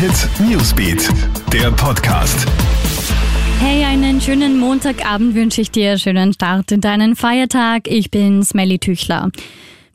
Hit Newsbeat, der Podcast. Hey, einen schönen Montagabend wünsche ich dir, schönen Start in deinen Feiertag. Ich bin Smelly Tüchler.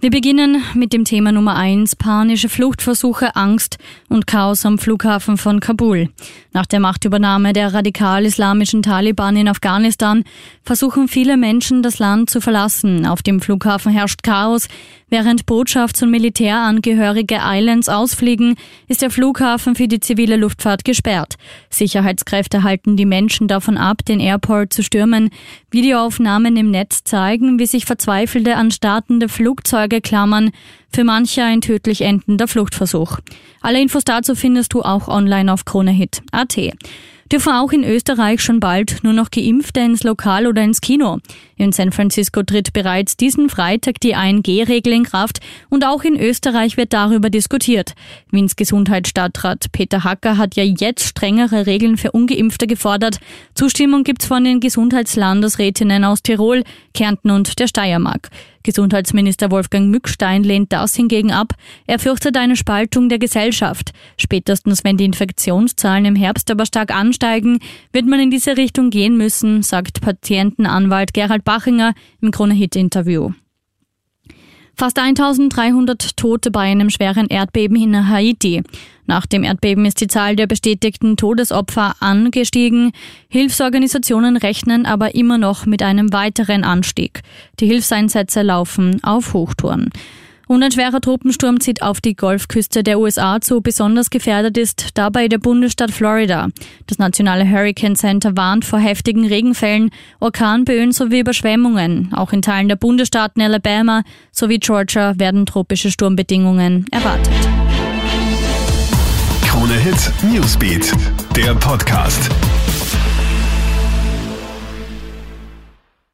Wir beginnen mit dem Thema Nummer eins: panische Fluchtversuche, Angst und Chaos am Flughafen von Kabul. Nach der Machtübernahme der radikal-islamischen Taliban in Afghanistan versuchen viele Menschen, das Land zu verlassen. Auf dem Flughafen herrscht Chaos. Während Botschafts- und Militärangehörige Islands ausfliegen, ist der Flughafen für die zivile Luftfahrt gesperrt. Sicherheitskräfte halten die Menschen davon ab, den Airport zu stürmen. Videoaufnahmen im Netz zeigen, wie sich Verzweifelte an startende Flugzeuge klammern. Für manche ein tödlich endender Fluchtversuch. Alle Infos dazu findest du auch online auf KroneHit.at dürfen auch in Österreich schon bald nur noch Geimpfte ins Lokal oder ins Kino. In San Francisco tritt bereits diesen Freitag die 1G-Regel in Kraft und auch in Österreich wird darüber diskutiert. Wiens Gesundheitsstadtrat Peter Hacker hat ja jetzt strengere Regeln für Ungeimpfte gefordert. Zustimmung gibt's von den Gesundheitslandesrätinnen aus Tirol, Kärnten und der Steiermark. Gesundheitsminister Wolfgang Mückstein lehnt das hingegen ab. Er fürchtet eine Spaltung der Gesellschaft. Spätestens wenn die Infektionszahlen im Herbst aber stark ansteigen, wird man in diese Richtung gehen müssen, sagt Patientenanwalt Gerald Bachinger im Krone-Hit-Interview. Fast 1300 Tote bei einem schweren Erdbeben in Haiti. Nach dem Erdbeben ist die Zahl der bestätigten Todesopfer angestiegen. Hilfsorganisationen rechnen aber immer noch mit einem weiteren Anstieg. Die Hilfseinsätze laufen auf Hochtouren. Und ein schwerer Tropensturm zieht auf die Golfküste der USA zu. Besonders gefährdet ist dabei der Bundesstaat Florida. Das nationale Hurricane Center warnt vor heftigen Regenfällen, Orkanböen sowie Überschwemmungen. Auch in Teilen der Bundesstaaten Alabama sowie Georgia werden tropische Sturmbedingungen erwartet. Krone Hit Newsbeat, der Podcast.